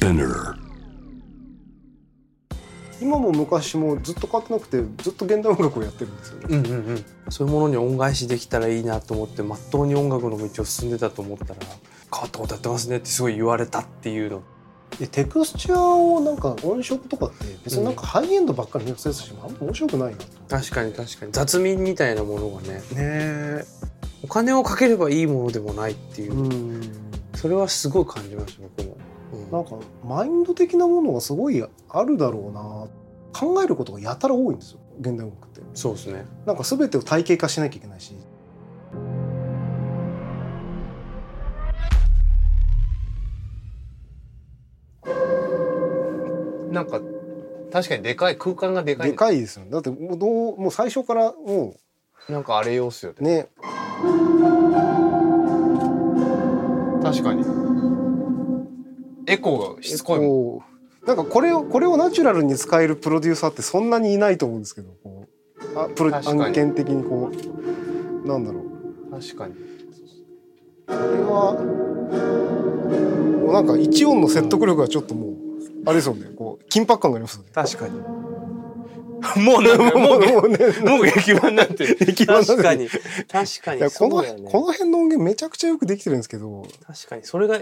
Spinner. 今も昔もずっと変わってなくてずっと現代音楽をやってるんですよね。うんうんうんそういうものに恩返しできたらいいなと思ってまっとうに音楽の道を進んでたと思ったら変わったことやってますねってすごい言われたっていうのでテクスチャーをなんか音色とかって別になんかハイエンドばっかりミックスしてもあんま面白くないなと。確かに確かに雑味みたいなものがねねえ。お金をかければいいものでもないっていう、うん。それはすごい感じました僕も、うんなんかマインド的なものがすごいあるだろうな。考えることがやたら多いんですよ現代音楽って。そうですねなんか全てを体系化しなきゃいけないし。なんか確かにでかい空間がでかいでかいですよね。だってもうどうもう最初からもなんかあれようっすようね確かにエコーがしつこいなんかこれをこれをナチュラルに使えるプロデューサーってそんなにいないと思うんですけどこう。あプロ案件的にこう。なんだろう。確かに。これはもうなんか一音の説得力がちょっともうあれですよね。こう緊迫感がありますよね。確かに。もうなんかもう もうねもう劇版になって。る 劇版確かに。確かにこのこの辺の音源めちゃくちゃよくできてるんですけど。確かに。それが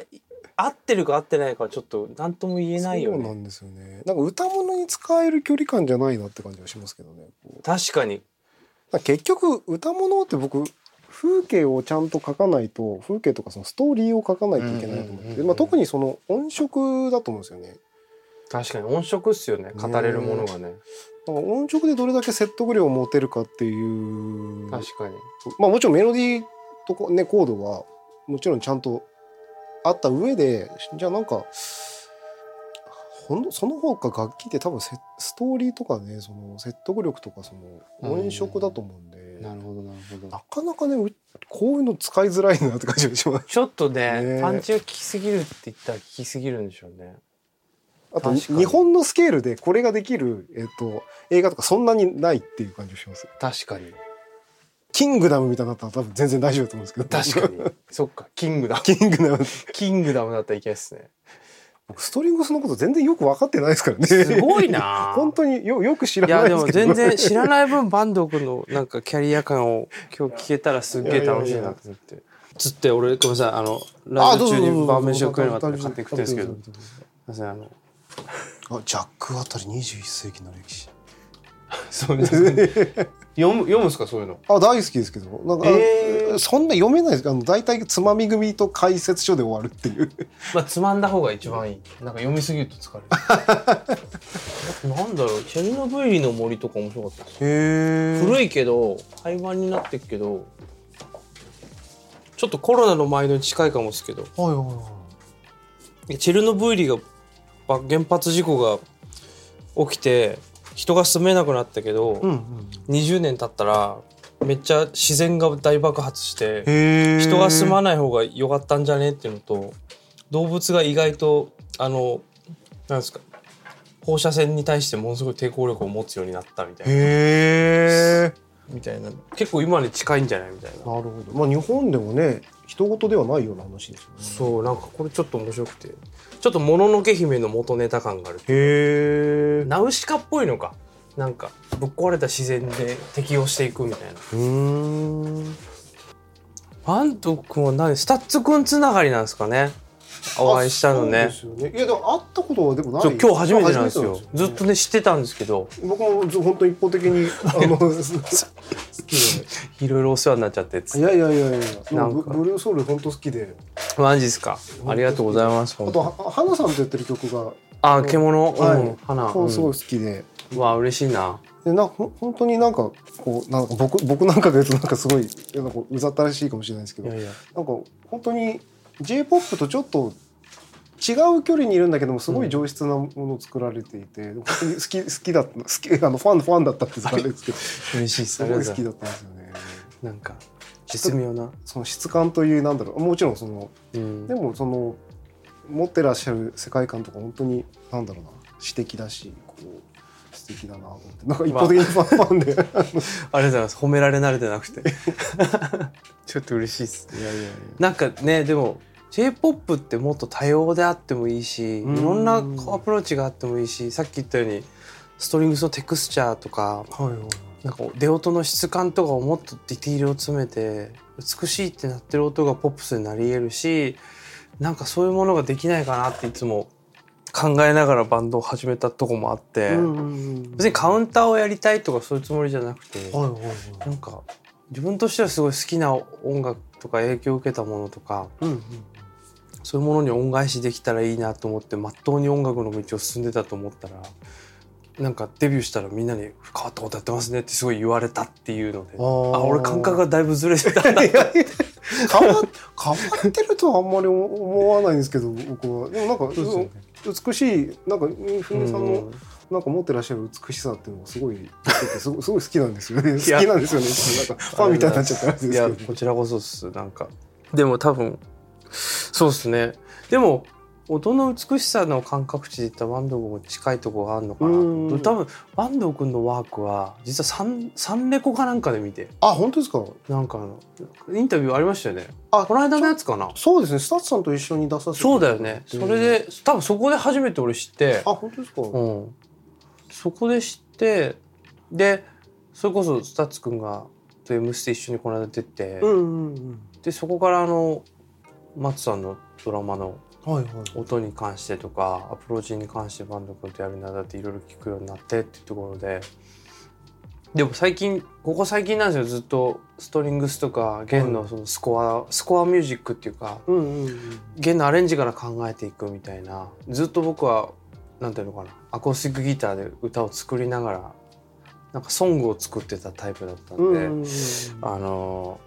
合ってるか合ってないかはちょっと何とも言えないよね。そうなんですよね。なんか歌物に使える距離感じゃないなって感じがしますけどね。確かに。だから結局歌物って僕風景をちゃんと書かないと風景とかそのストーリーを書かないといけないと思ってまあ特にその音色だと思うんですよね。確かに音色っすよね。語れるものがね。だから音色でどれだけ説得力を持てるかっていう。確かに。まあもちろんメロディーとこねコードはもちろんちゃんとあった上でじゃあなんかほんその他楽器って多分せストーリーとかねその説得力とかその音色だと思うんで、なるほどなるほど。なかなかねうこういうの使いづらいなって感じがします。ちょっとねね。パンチが効きすぎるって言ったら効きすぎるんでしょうね。あと日本のスケールでこれができる、えっと映画とかそんなにないっていう感じがします。確かにキングダムみたいになったら多分全然大丈夫だと思うんですけど。確かに そっかキングダムキングダム。キングダムだったらいけないですね僕ストリングスのこと全然よく分かってないですからね。すごいな 本当によよく知らいやでもないですけど。全然知らない分坂東君のなんかキャリア感を今日聞けたらすっげえ楽しいなと思ってつって俺ごめんなさいあのラジオ中に晩飯を食えなかったら勝手に食ってるんですけどすいませんあのあジャックあたり21世紀の歴史。そうです読む読むんですかそういうの？あ大好きですけど。なんか、えー。そんな読めないですあの大体つまみ組と解説書で終わるっていう。まあつまんだ方が一番いい。なんか読みすぎると疲れる。なんだろう。チェルノブイリの森とか面白かったです。古いけど廃盤になってるけどちょっとコロナの前に近いかもですけど。はいはいはい。チェルノブイリがば原発事故が起きて人が住めなくなったけど、うんうん。20年経ったらめっちゃ自然が大爆発して。人が住まない方が良かったんじゃねっていうのと動物が意外とあのなんですか放射線に対してものすごい抵抗力を持つようになったみたいな。みたいな結構今に近いんじゃないみたいななるほど。まあ日本でもね、人事ではないような話ですよね。そうなんかこれちょっと面白くてちょっともののけ姫の元ネタ感がある。へえ。ナウシカっぽいのか。なんかぶっ壊れた自然で適応していくみたいな。うーん。坂東君は何？ STUTS君つながりなんですかね お会いしたのね。ね。いやでも会ったことはでもない。今日初めてなんですよ。初めてなんずっとね知ってたんですけど。僕もず本当一方的にあの 好きで。いろいろお世話になっちゃっていやいやいやいや。なんか。ブブルーソウル本当好きで。マジですか？ありがとうございますあとは花さんとやってる曲が、あ獣、はい。うん、花、そうすごうい好きで。ん、わ嬉しいな。でなほ本当になんかこうなんか僕僕なんかが言うとなんかすごいなんかうざったらしいかもしれないですけど。いやいや。なんか本当に J−POP とちょっと違う距離にいるんだけどもすごい上質なものを作られていて、本当に好き好きだった好きあのファンファンだったって言ったらあれですけど嬉しいです。ござい好きだったんですよね。なんか絶妙な、その質感というなんだろうもちろんそのうん。でもその持ってらっしゃる世界観とか本当になんだろうな詩的だしこう素敵だなと思って。なんか一方的にファンファンでありがとうございます。褒められ慣れてなくて。ちょっと嬉しいですいやいやいや。なんかねでも J-POP ってもっと多様であってもいいしいうん。ろんなアプローチがあってもいいしさっき言ったようにストリングスのテクスチャーとかはいはいなんか出音の質感とかをもっとディティールを詰めて美しいってなってる音がポップスになり得るしなんかそういうものができないかなっていつも考えながらバンドを始めたとこもあって、別にカウンターをやりたいとかそういうつもりじゃなくて、はなんか自分としてはすごい好きな音楽とか影響を受けたものとかうんうん。そういうものに恩返しできたらいいなと思ってまっとうに音楽の道を進んでたと思ったらなんかデビューしたらみんなに「変わったことやってますね」ってすごい言われたっていうのであ俺感覚がだいぶずれてた。変わ変わってるとはあんまり思わないんですけど僕は。でもなんかね美しいなんかふみさんのうん。なんか持ってらっしゃる美しさっていうのがすごい すごい好きなんですよね。好きやなんですよね。なんかファンみたいになっちゃったらあれですいやけどこちらこそっす。なんか。でも多分そうっすね。でも音の美しさの感覚値で言ったら坂東君も近いところがあるのかなうん。多分坂東君のワークは実はサンサンレコかなんかで見て。あ本当ですか？なんかあのインタビューありましたよね。あこの間のやつかな。そうですね。スタッフさんと一緒に出させてそうだよね。それで多分そこで初めて俺知って。あ本当ですか、うん、そこで知ってでそれこそ STUTSくんが「と M ステ」一緒にこの間出て、うんうんうん。でそこからあの松さんのドラマのはいはい。音に関してとかアプローチに関して坂東君とやるにあたっていろいろ聞くようになってっていうところで。でも最近ここ最近なんですよずっとストリングスとか弦のそのスコア、スコアミュージックっていうかうんうんうん弦のアレンジから考えていくみたいなずっと僕はなんていうのかなアコースティックギターで歌を作りながらなんかソングを作ってたタイプだったんで、うんうんうんあの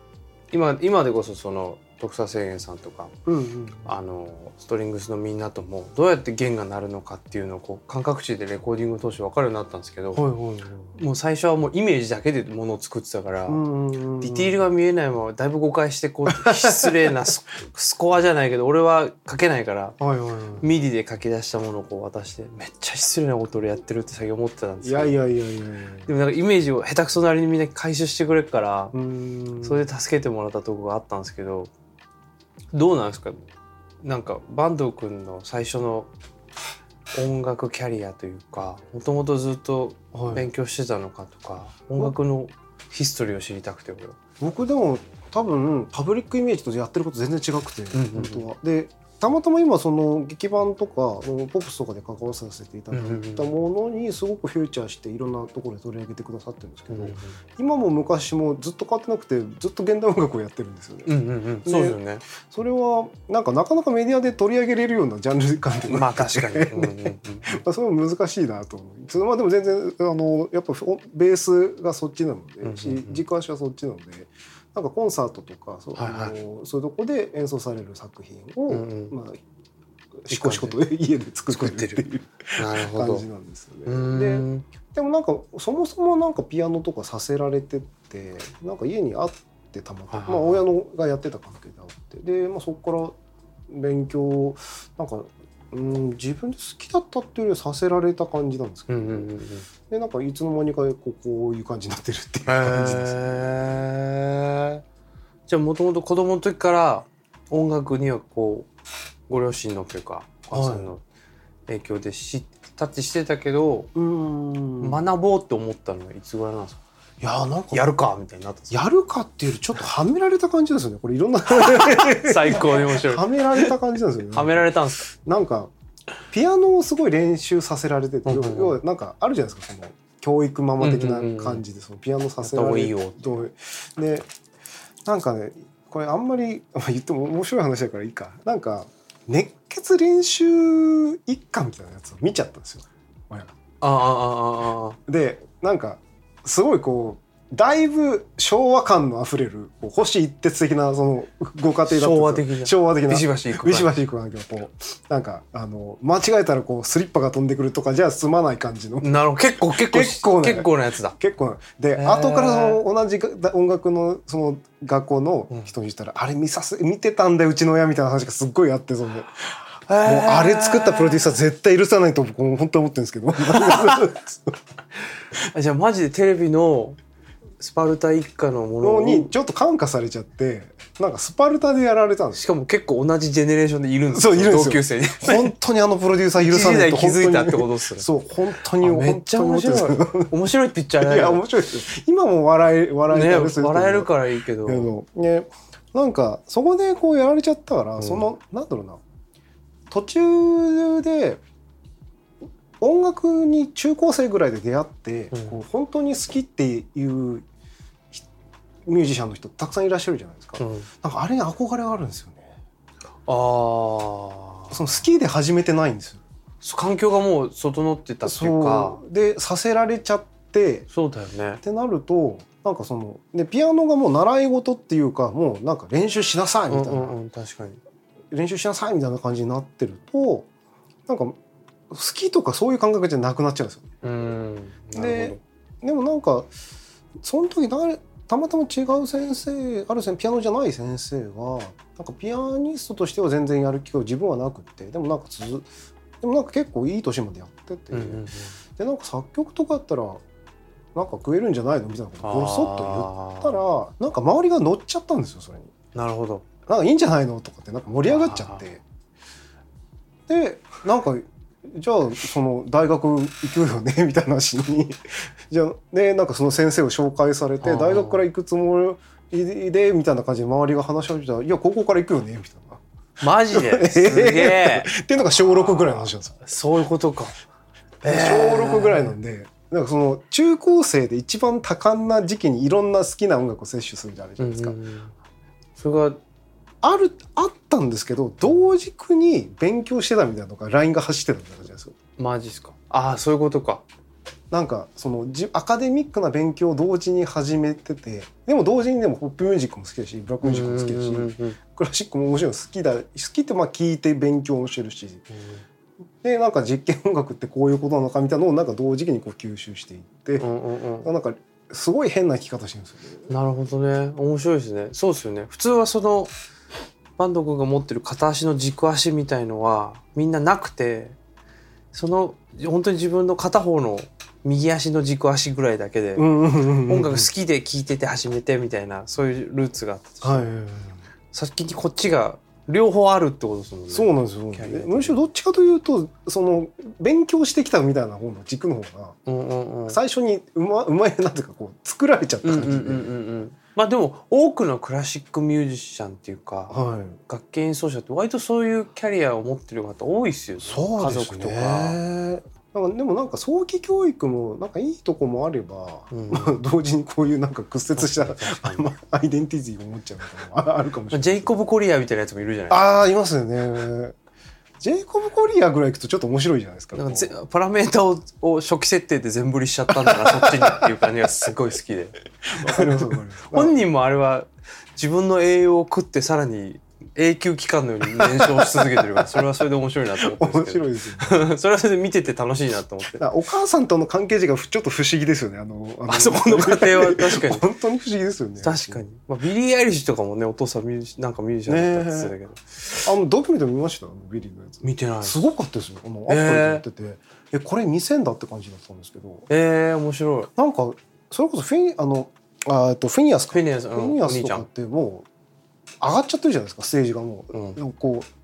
今今でこそその徳佐清源さんとかうんうん。あのストリングスのみんなともどうやって弦が鳴るのかっていうのをこう感覚値でレコーディングを通して分かるようになったんですけど、はいはいはい。もう最初はもうイメージだけでものを作ってたから、うんうんうんディティールが見えないままだいぶ誤解してこう失礼なススコアじゃないけど俺は書けないからはいはいはい。ミディで書き出したものをこう渡してめっちゃ失礼なこと俺やってるって最近思ってたんですけどいやいやいやいや。でもなんかイメージを下手くそなりにみんな回収してくれるから、うん。それで助けてもらったとこがあったんですけどどうなんですか？なんか坂東くんの最初の音楽キャリアというかもともとずっとはい勉強してたのかとか、音楽のヒストリーを知りたくて。僕でも多分パブリックイメージとやってること全然違くて、うんうんうん本当は。でたまたま今その劇版とかポップスとかで関わらさせていただいたものにすごくフューチャーしていろんなところで取り上げてくださってるんですけど、今も昔もずっと変わってなくてずっと現代音楽をやってるんですよね。うんうんうん、そうですよね。それはなんかなかなかメディアで取り上げれるようなジャンル感というかまあ確かに。うんうんうん まあ、それも難しいなと思う。まあでも全然あのやっぱおベースがそっちなので、うんうんうんし軸足はそっちなので、なんかコンサートとかそう,、はいはい。そういうとこで演奏される作品を、うんうん。まあしこしこと家で作ってるっていう感じ。なんですようね。でん。でもなんかそもそもなんかピアノとかさせられてってなんか家にあってたまたま、はいまあ、親のがやってた関係であってで、まあ、そこから勉強なんか、うん、自分で好きだったっていうよりはさせられた感じなんですけど、うんうんうんうん。でなんかいつの間にかこうこういう感じになってるっていう感じですね。へー。じゃあもともと子供の時から音楽にはこうご両親のというかお母さんの影響で知ったってしてたけど、うん。学ぼうって思ったのはいつぐらいなんですか？いやなんかやるかみたいになったやるかっていうよりちょっとはめられた感じですよねこれいろんな。最高に面白い。はめられた感じなんですよね。はめられたんですか？なんかピアノをすごい練習させられてて、うんうんうん。要はなんかあるじゃないですかその教育ママ的な感じでそのピアノさせられて、やった方がいいよでなんかねこれあんまりまあ 言っても面白い話だからいいか。なんか熱血練習一家みたいなやつを見ちゃったんですよ親が。ああああああ。でなんかすごいこうだいぶ昭和感のあふれるこう星一徹的なそのご家庭だった昭和的な。昭和的な。ビシバシいくビシバシいくなんだけどこうなんかあの間違えたらこうスリッパが飛んでくるとかじゃ済まない感じの。なるほど。結構結構結構ね結構なやつだ。結構で後からその同じが音楽のその学校の人に言ったら、あれ見させ見てたんだようちの親みたいな話がすっごいあってその もうあれ作ったプロデューサー絶対許さないと僕も本当に思ってるんですけど。あじゃあマジでテレビのスパルタ一家のものにちょっと感化されちゃってなんかスパルタでやられたんですしかも結構同じジェネレーションでいるんですそういるんですよ。同級生に。本当にあのプロデューサー許さないと気づいたって本ことっすそう本当にあめっちゃ面白い面白いピッチャーですよいや面白いですよ。今も笑え笑えね笑えるからいいけど。けどねなんかそこでこうやられちゃったから、うん。そのなんだろうな途中で音楽に中高生ぐらいで出会って、うん。こう本当に好きっていうひミュージシャンの人たくさんいらっしゃるじゃないですか、うん。なんかあれに憧れがあるんですよね。ああその好きで始めてないんですよ。環境がもう整ってたっていうか。でさせられちゃってそうだよね。ってなるとなんかそのでピアノがもう習い事っていうかもうなんか練習しなさいみたいな、うんうんうん確かに練習しなさいみたいな感じになってるとなんか好きとかそういう感覚じゃなくなっちゃうんですよ。でるでもなんかその時誰たまたま違う先生ある先ピアノじゃない先生がなんかピアニストとしては全然やる気が自分はなくってでもなんか続でもなんか結構いい年までやってて、でなんか作曲とかやったらなんか食えるんじゃないのみたいなことをボソッと言ったらなんか周りが乗っちゃったんですよそれに。なるほどなんかいいんじゃないのとかってなんか盛り上がっちゃって。でなんかじゃあその大学行くよねみたいな話に。じゃあねなんかその先生を紹介されて大学から行くつもりでみたいな感じで周りが話し始めたら「いや高校から行くよね」みたいな。マジで？すげえ。っていうのが小6ぐらいの話なんですよ。そういうことか。小6ぐらいなんでなんかその中高生で一番多感な時期にいろんな好きな音楽を摂取するじゃないですか。うんうんうん。それがあるあったんですけど同軸に勉強してたみたいなのが LINE が走ってたみたいな感じですよ。マジっすか。ああそういうことか。なんかそのじアカデミックな勉強を同時に始めててでも同時にでもポップミュージックも好きだしブラックミュージックも好きだし、うんうんうんクラシックももちろん好きだ好きってまあ聞いて勉強もしてるし。でなんか実験音楽ってこういうことなのかみたいなのをなんか同時期にこう吸収していって、うんうんうん。なんかすごい変な弾き方してるんですよ。ね。なるほどね。面白いですね。そうですよね。普通はそのバンド君が持ってる片足の軸足みたいのはみんななくてその本当に自分の片方の右足の軸足ぐらいだけで音楽好きで聴いてて始めてみたいなそういうルーツがあったとはい先にこっちが両方あるってことですもんね。そうなんですよ。むしろどっちかというとその勉強してきたみたいな方の軸の方がうんうんうん。最初にうまうまいなんていうかこう作られちゃったうん感じで、うんうんうんうんまあでも多くのクラシックミュージシャンっていうかはい。楽器演奏者って割とそういうキャリアを持ってる方多いですよね。そうですね。家族とか。なんかでもなんか早期教育もなんかいいとこもあれば、うん。ま あ同時にこういうなんか屈折した アイデンティティを持っちゃうみたいなのもああるかもしれない。ジェイコブ・コリアみたいなやつもいるじゃないああいますよねジェイコブ・コリアぐらい行くとちょっと面白いじゃないですかなんかぜパラメータをを初期設定で全振りしちゃったんだなそっちにっていう感じがすごい好きで。本人もあれは自分の栄養を食ってさらに永久期間のように燃焼し続けてるから それはそれで面白いなと思って面白いですよ。ね それはそれで見てて楽しいなと思って。お母さんとの関係値がふちょっと不思議ですよね。あのあそこの家庭は確かに。本当に不思議ですよね。確かに、まあ、ビリー・アイリッシュとかもねお父さんミュージなんかミュージシャンだったって言ってたけど、あのドキュメント見ました？あのビリーのやつ。見てない。すごかったですよ。あのアップルでやってて、えこれ2000だって感じだったんですけど。えー、面白い。なんかそれこそフィニあのあとフィニアスか。フィニアス、うん、フィニアスとかってもう上がっちゃってるじゃないですかステージがもう、うん。こう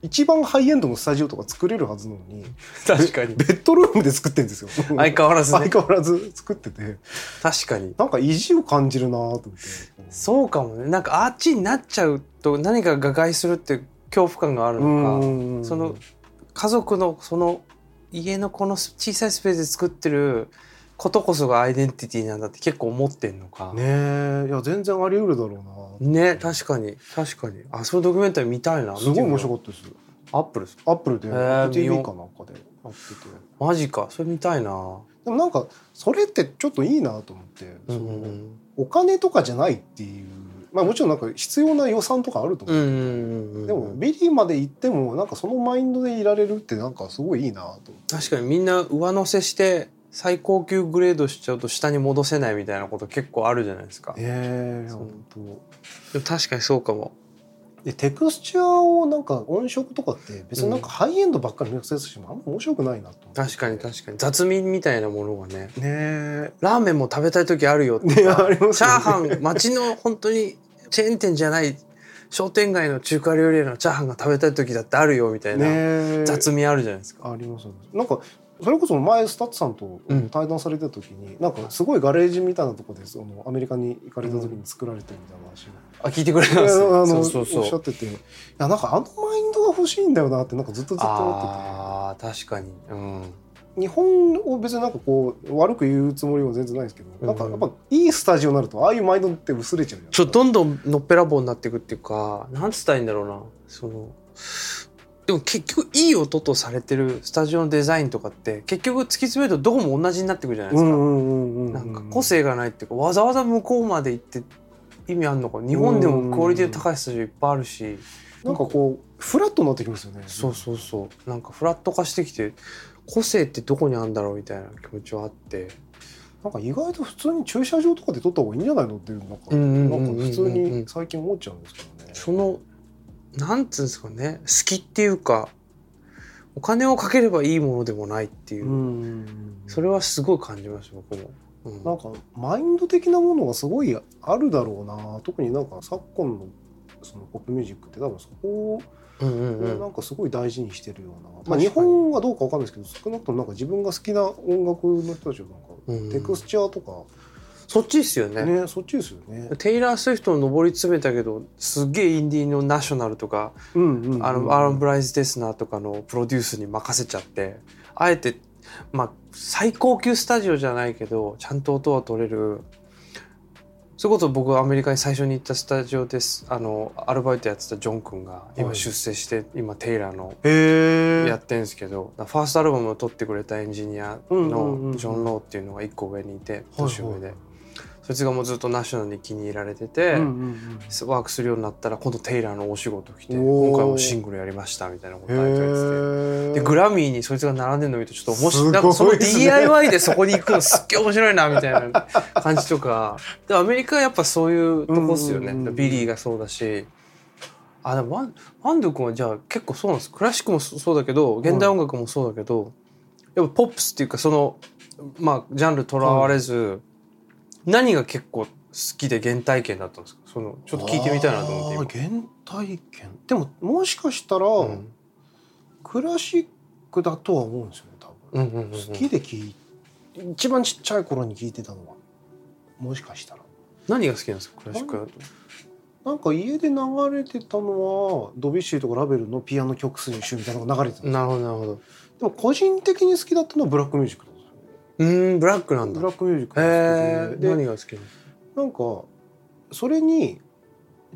一番ハイエンドのスタジオとか作れるはずなのに 確かに。ベッドルームで作ってるんですよ。相変わらずね。相変わらず作ってて。確かに。なんか意地を感じるなと思って。そうかもね。なんかあっちになっちゃうと何かが害するって恐怖感があるのかうん。その家族のその家のこの小さいスペースで作ってることこそがアイデンティティなんだって結構思ってんのか。ねえ。いや全然あり得るだろうな。ね確かに。確かに。あそのドキュメンタリー見たいな。すごい面い白かったです。アップルですアップルで TV うかなんかで。やっててマジか。それ見たいな。でもなんかそれってちょっといいなと思って、うんお金とかじゃないっていう。まあもちろんなんか必要な予算とかあると思う、うん。でもビリーまで行ってもなんかそのマインドでいられるってなんかすごいいいなと思って。確かにみんな上乗せして最高級グレードしちゃうと下に戻せないみたいなこと結構あるじゃないですか。ええそう本当確かにそうかも。でテクスチャーをなんか音色とかって別になんかハイエンドばっかりミックスしてもあんま面白くないなと思って。確かに確かに。雑味みたいなものがね。ねえラーメンも食べたい時あるよってね ありますチャーハン町の本当にチェーン店じゃない商店街の中華料理屋のチャーハンが食べたい時だってあるよみたいな、ね雑味あるじゃないですか。ありますなんかそれこそ前 STUTSさんとうん。対談された時に、なんかすごいガレージみたいなところでそのアメリカに行かれた時に作られてるみたいな話を、あ聞いてくれたんいやですね。あのそうそうおっしゃってていやなんかあのマインドが欲しいんだよなってなんかずっとずっと思ってて。あー確かに、うん、日本を別になんかこう悪く言うつもりは全然ないですけど、うん。なんかやっぱいいスタジオになるとああいうマインドって薄れちゃうじゃないちょっとどんどんのっぺらぼうになっていくっていうかなんつったらいいんだろうな。そのでも結局いい音とされてるスタジオのデザインとかって結局突き詰めるとどこも同じになってくるじゃないですか。なんか個性がないっていうかわざわざ向こうまで行って意味あるのか。日本でもクオリティの高いスタジオいっぱいあるし。なんかこうフラットになってきますよね。そうそうそう。なんかフラット化してきて個性ってどこにあるんだろうみたいな気持ちはあって。なんか意外と普通に駐車場とかで撮った方がいいんじゃないのっていうなんかうんうんうんうん。なんか普通に最近思っちゃうんですけどね。そのなんつうんですかね好きっていうかお金をかければいいものでもないっていう、うん。それはすごい感じました僕も。うん。なんかマインド的なものがすごいあるだろうな。特になんか昨今のそのポップミュージックって多分そこをなんかすごい大事にしてるような、まあ、日本はどうかわかんないですけど少なくともなんか自分が好きな音楽の人たちはなんかうん。テクスチャーとか、そっちですよね。ねそっちですよね。テイラー・スウィフトの上り詰めたけどすっげえインディーのナショナルとか、うんうんうんあのアーロン・ブライズ・デスナーとかのプロデュースに任せちゃってあえてまあ最高級スタジオじゃないけどちゃんと音は取れる。それこそ僕アメリカに最初に行ったスタジオです。あのアルバイトやってたジョン君が今はい。出世して、今テイラーのやってんですけど、ファーストアルバムを撮ってくれたエンジニアのジョン・ローっていうのが一個上にいてはい。年上で、そいつがもうずっとナショナルに気に入られてて、うんうんうんワークするようになったら今度テイラーのお仕事来て今回もシングルやりましたみたいなこと言われて。て。でグラミーにそいつが並んでるの見るとちょっと面白い。なんかその DIY でそこに行くのすっげえ面白いなみたいな感じとか でアメリカはやっぱそういうとこっすよね。うんうんうんビリーがそうだし。あでもワンワンド君はじゃあ結構そうなんです。クラシックもそそうだけど現代音楽もそうだけど、やっぱポップスっていうかそのまあジャンルとらわれず、何が結構好きで原体験だったんですか？そのちょっと聞いてみたいなと思って原体験？でももしかしたら、今。うんクラシックだとは思うんですよね多分、うんうんうんうん。好きで聞い一番ちっちゃい頃に聞いてたのは。もしかしたら。何が好きなんですか？クラシックだと。なんか家で流れてたのはドビュッシーとかラベルのピアノ曲数集みたいなのが流れてたんですよ。なるほどなるほど。でも個人的に好きだったのはブラックミュージックうーんブラックなんだ。ブ。ラックミュージックへがえ好きでで何が好きなの？なんかそれに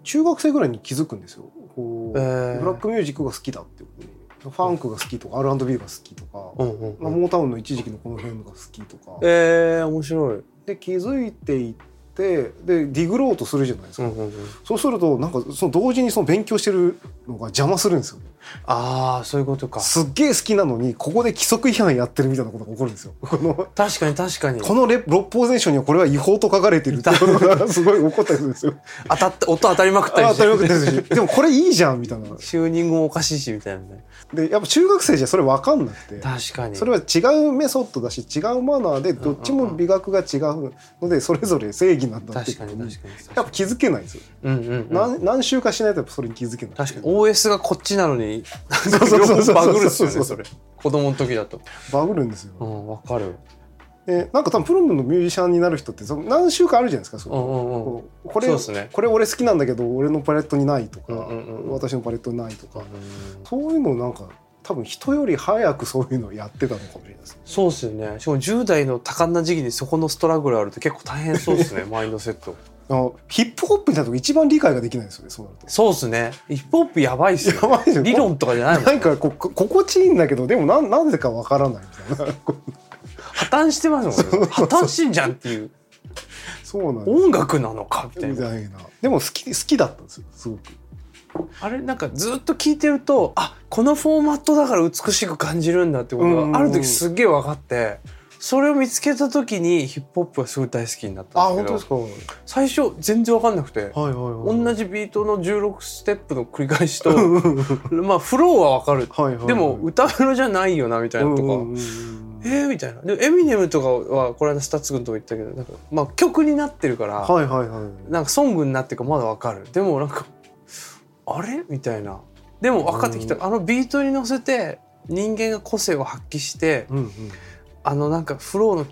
中学生ぐらいに気づくんですよ。こう、ブラックミュージックが好きだってことに。ファンクが好きとか R&B が好きとか、うんうんまあ、うん。モータウンの一時期のこの辺が好きとか、えー、面白い。で気づいていってでディグろうとするじゃないですか、うんうんうん。そうするとなんかその同時にその勉強してるのが邪魔するんですよああそういうことか。すっげえ好きなのにここで規則違反やってるみたいなことが起こるんですよこの確かに確かに。このレ六法全書にはこれは違法と書かれてるってことがすごい起こったりするんですよ当たった音当たりまくったりあ当たり前ですしでもこれいいじゃんみたいなチューニングもおかしいしみたいなね。でやっぱ中学生じゃそれ分かんなくて確かに。それは違うメソッドだし違うマナーでどっちも美学が違うのでそれぞれ正義なんだって確かに確かに。やっぱ気づけないんですよ、うんうん、うん。何何週かしないとやっぱそれに気づけない確かに OS がこっちなのになんかそう両そうそうそう。方バグるっすよねそれ。子供の時だと。バグるんですよ、うんわかる。でなんか多分プロのミュージシャンになる人ってその何週かあるじゃないですかその。うんうんうん。これね。これ俺好きなんだけど俺のパレットにないとか、うんうんうん。私のパレットにないとか、うんそういうのなんか多分人より早くそういうのをやってたのかもしれないです。ねそうっすよね。しかも10代の多感な時期にそこのストラグルあると結構大変そうですね マインドセットヒップホップになると一番理解ができないですよねそうなると。そうっすね。ヒップホップやばいっすよ、やばいですよ。理論とかじゃないもんな。んかここ心地いいんだけどでもなんなんでかわからないみたいな。破綻してますもんね。破綻してんじゃんっていう。そうなん音楽なのかみたいな。でも好き好きだったんですよすごく。あれなんかずっと聞いてるとあこのフォーマットだから美しく感じるんだってことうんうんうん。がある時すっげえ分かってそれを見つけた時にヒップホップがすごい大好きになっあたんですけど本当ですか？最初全然わかんなくて、はいはいはい同じビートの16ステップの繰り返しとまあフローはわかる、はいはいはいでも歌メロじゃないよなみたいなとか、うんうんうんえー、みたいな。でエミネムとかはこの間 STUTS君とも言ったけどなんか、まあ、曲になってるから、はいはいはいなんかソングになってるからまだわかる。でもなんかあれ？みたいな。でも分かってきた、うん。あのビートに乗せて人間が個性を発揮してうんうんあのなんかフローの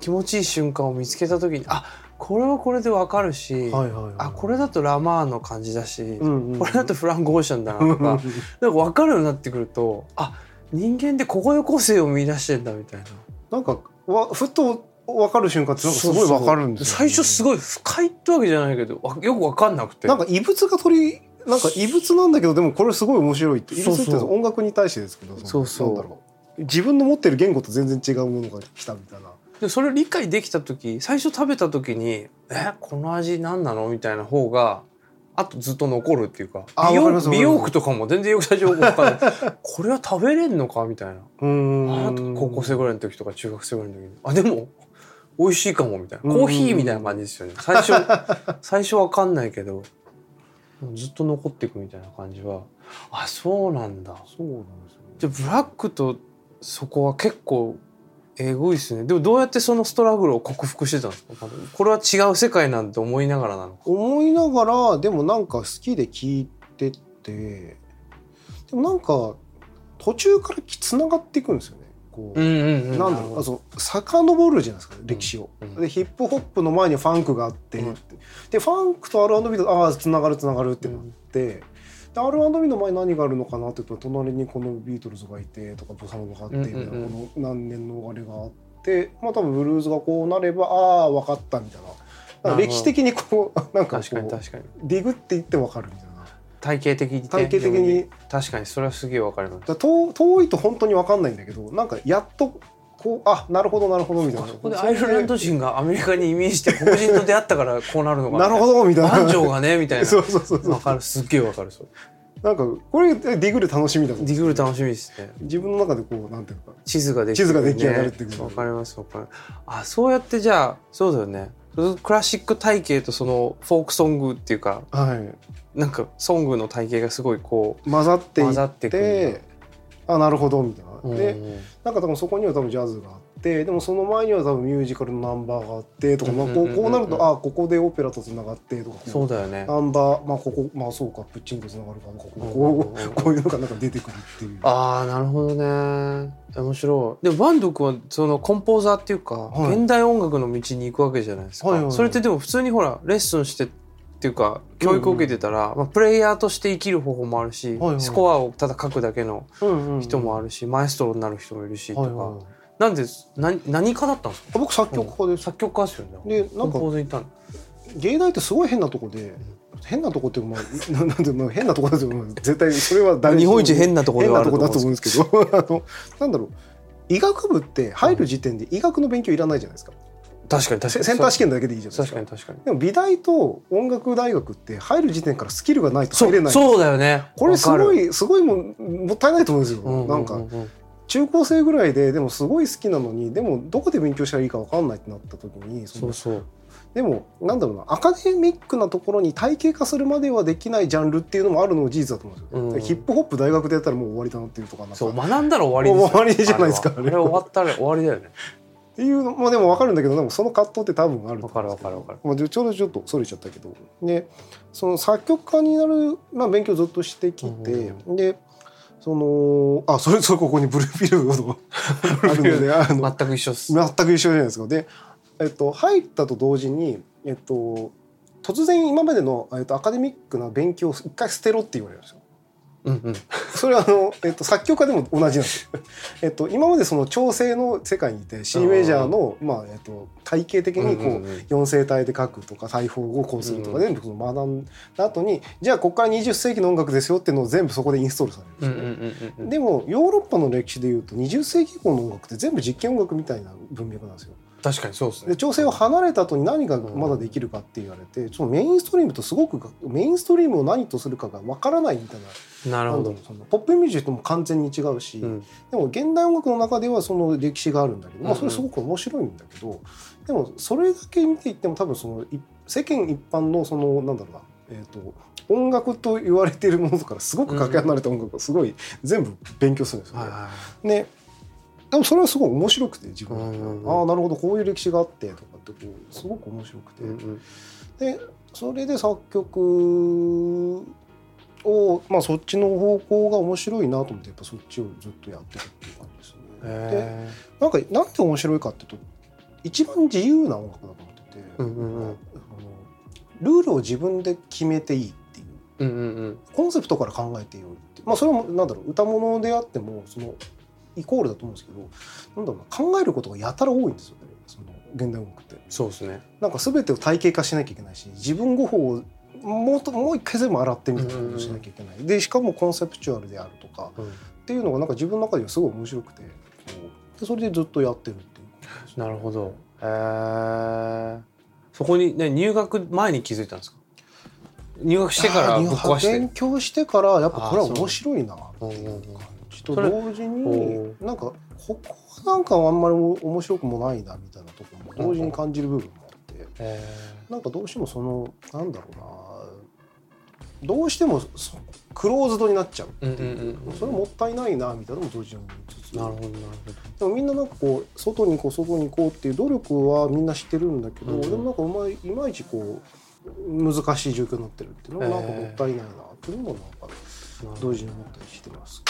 気持ちいい瞬間を見つけた時にあこれはこれでわかるし、はいはいはい。あこれだとラマーンの感じだし、うんうんこれだとフランク・オーシャンだなとかなんか分かるようになってくるとあ人間ってここで個性を見出してんだみたいな。なんかわふと分かる瞬間ってすごい分かるんですよ、最初すごい不快ってわけじゃないけどわよく分かんなくて。なんか異物が取りなんか異物なんだけどでもこれすごい面白いって。異物って音楽に対してですけどのそうそう。なんだろう自分の持ってる言語と全然違うものが来たみたいな。でそれを理解できた時最初食べた時に「えこの味何なの?」みたいな方があとずっと残るっていうか美容あわかりますわかります。美容服とかも全然よく最初分かんない。これは食べれんのかみたいな。高校生ぐらいの時とか中学生ぐらいの時に。あでも美味しいかもみたいな。うん。コーヒーみたいな感じですよね。最初 最初分かんないけどずっと残っていくみたいな感じは。あそうなんだ。そうなんですよね。じゃあブラックとそこは結構えぐいですね。でもどうやってそのストラグルを克服してたんですか？これは違う世界なんて思いながらなのか。思いながらでもなんか好きで聞いてて。でもなんか途中からつながっていくんですよね。こう、んうんなんだろう。あそう遡るじゃないですか歴史を、うん。でヒップホップの前にファンクがあって、うん。でファンクと R&B とああつながるつながるってなって、で R&B の前に何があるのかなって言うと隣にこのビートルズがいてとかボサノバがあってみたいな、うんうんうんこの何年のあれがあってまあ多分ブルーズがこうなればああ分かったみたいな。歴史的にこう なんかこ確かにう確かに。ディグって言って分かるみたいな。体系的にね体系的に。確かにそれはすげえわかります。遠遠いと本当に分かんないんだけどなんかやっとこうあなるほどなるほどみたいな。そこでアイルランド人がアメリカに移民して黒人と出会ったからこうなるのかな。るほどみたいな。男女がねみたいな。そうそうそうそう。わかる。すっげえわかるそれ。なんかこれディグル楽しみだもんディグル楽しみですね。自分の中でこうなんていうか。地図ができ地図が出来上がるっていうわかりますわかるあそうやってじゃあそうだよね。クラシック体系とそのフォークソングっていうかはい。なんかソングの体系がすごいこ混ざってい混っざってくるんてあなるほどみたいな、う、でうんなんか多分そこには多分ジャズがあってでもその前には多分ミュージカルのナンバーがあってとか、まあ、こうこうなるとあここでオペラとつながってとかそうだよね。ナンバーまあここまあそうかプッチンとつながるかこうんここうこういうのがなんか出てくるっていう。ああなるほどね。面白い。でもバンド君はそのコンポーザーっていうか、はい。現代音楽の道に行くわけじゃないですか、はいはいはい。それってでも普通にほらレッスンしてっていうか教育を受けてたら、まあ、プレイヤーとして生きる方法もあるし、はいはい。スコアをただ書くだけのうんうん人もあるし、マエストロになる人もいるしとか、はい。はいなんで何何科だったんですか？僕作曲家です。作曲家ですよね。でなんか芸大ってすごい変なとこで変なとこっていうかまあ ななんていうの変なとこですよまあ絶対それは誰日本一変なとこ変なとこだと思と思うんですうんですけど あのなんだろう。医学部って入る時点で医学の勉強いらないじゃないですか、確かに確かに。セセンター試験だけでいいじゃないですか。確かに確かに。でも美大と音楽大学って入る時点からスキルがないと入れない。そうだよね。これすごいすごいももったいないと思うんですよ、うううなんか中高生ぐらいででもすごい好きなのにでもどこで勉強したらいいか分かんないってなった時にそうそう。でもなんだろうなアカデミックなところに体系化するまではできないジャンルっていうのもあるのも事実だと思うんですよ、うん。ヒップホップ大学でやったらもう終わりだなっていうとか。そう学んだら終わりですよ。終わりじゃないですか。あれ終わったら終わりだよねっていうのもでも分かるんだけどでもその葛藤って多分あるとわかるわかるわかる。まあ、ちょうどちょっとそれちゃったけど。でその作曲家になる、まあ、勉強ずっとしてきて、でそのあそれ それここにブルーフィルドあるのであの全く一緒っす。全く一緒じゃないですか。で、えっと、入ったと同時に、えっと、突然今までの、えっと、アカデミックな勉強を一回捨てろって言われるんですよ。うんうんそれはあの、えっと、作曲家でも同じなんですよ。えっと、今までその調整の世界にいて C メジャーの、まあえっと、体系的にこう、四声体で書くとか裁縫をこうするとか全部その学んだ後にじゃあここから20世紀の音楽ですよっていうのを全部そこでインストールされるんうんですよね。でもヨーロッパの歴史でいうと20世紀以降の音楽って全部実験音楽みたいな文脈なんですよ。確かにそうですね。で調整を離れた後に何がまだできるかって言われて、そのメインストリームとすごくメインストリームを何とするかがわからないみたいな。なるほど。ポップミュージックも完全に違うし、うん。でも現代音楽の中ではその歴史があるんだけど、まあ、それすごく面白いんだけど、でもそれだけ見ていっても多分そのい世間一般のそのなんだろうな、えー、と音楽と言われているものからすごくかけ離れた音楽をすごい全部勉強するんですよね。はいはねでもそれはすごい面白くて自分はうんうんうん。ああなるほどこういう歴史があってとかってこうすごく面白くて、いうんうん。でそれで作曲を、まあ、そっちの方向が面白いなと思ってやっぱそっちをずっとやってるっていう感じですね。でへなんかなんで面白いかっていうと一番自由な音楽だと思ってて、うんうんうん。あのルールを自分で決めていいっていう。えうんうんうん。コンセプトから考えてよいってまあそれもなんだろう歌物であってもそのイコールだと思うんですけどなんだろうな考えることがやたら多いんですよね。その現代音楽って。そうですね。なんか全てを体系化しなきゃいけないし自分語法をもうともう一回全部洗ってみたいなことをしなきゃいけない、でしかもコンセプチュアルであるとかうん。っていうのがなんか自分の中ではすごい面白くて。でそれでずっとやってるっていう。なるほど。へえそこにね入学前に気づいたんですか？入学してから勉強してからやっぱこれは面白いなっていう感じとそれ同時おになんかここはなんかあんまり面白くもないなみたいなところも同時に感じる部分もあってへなんかどうしてもそのなんだろうなどうしてもそクローズドになっちゃうっていう,、それもったいないなみたいなのも同時に思いつつ。えなるほどなるでもみんななんかこう外に行こう外に行こうっていう努力はみんな知ってるんだけど、うんでもなんかうまいいまいちこう難しい状況になってるっていうのもなんかもったいないなっていうのもなんか同時に思ったりしてます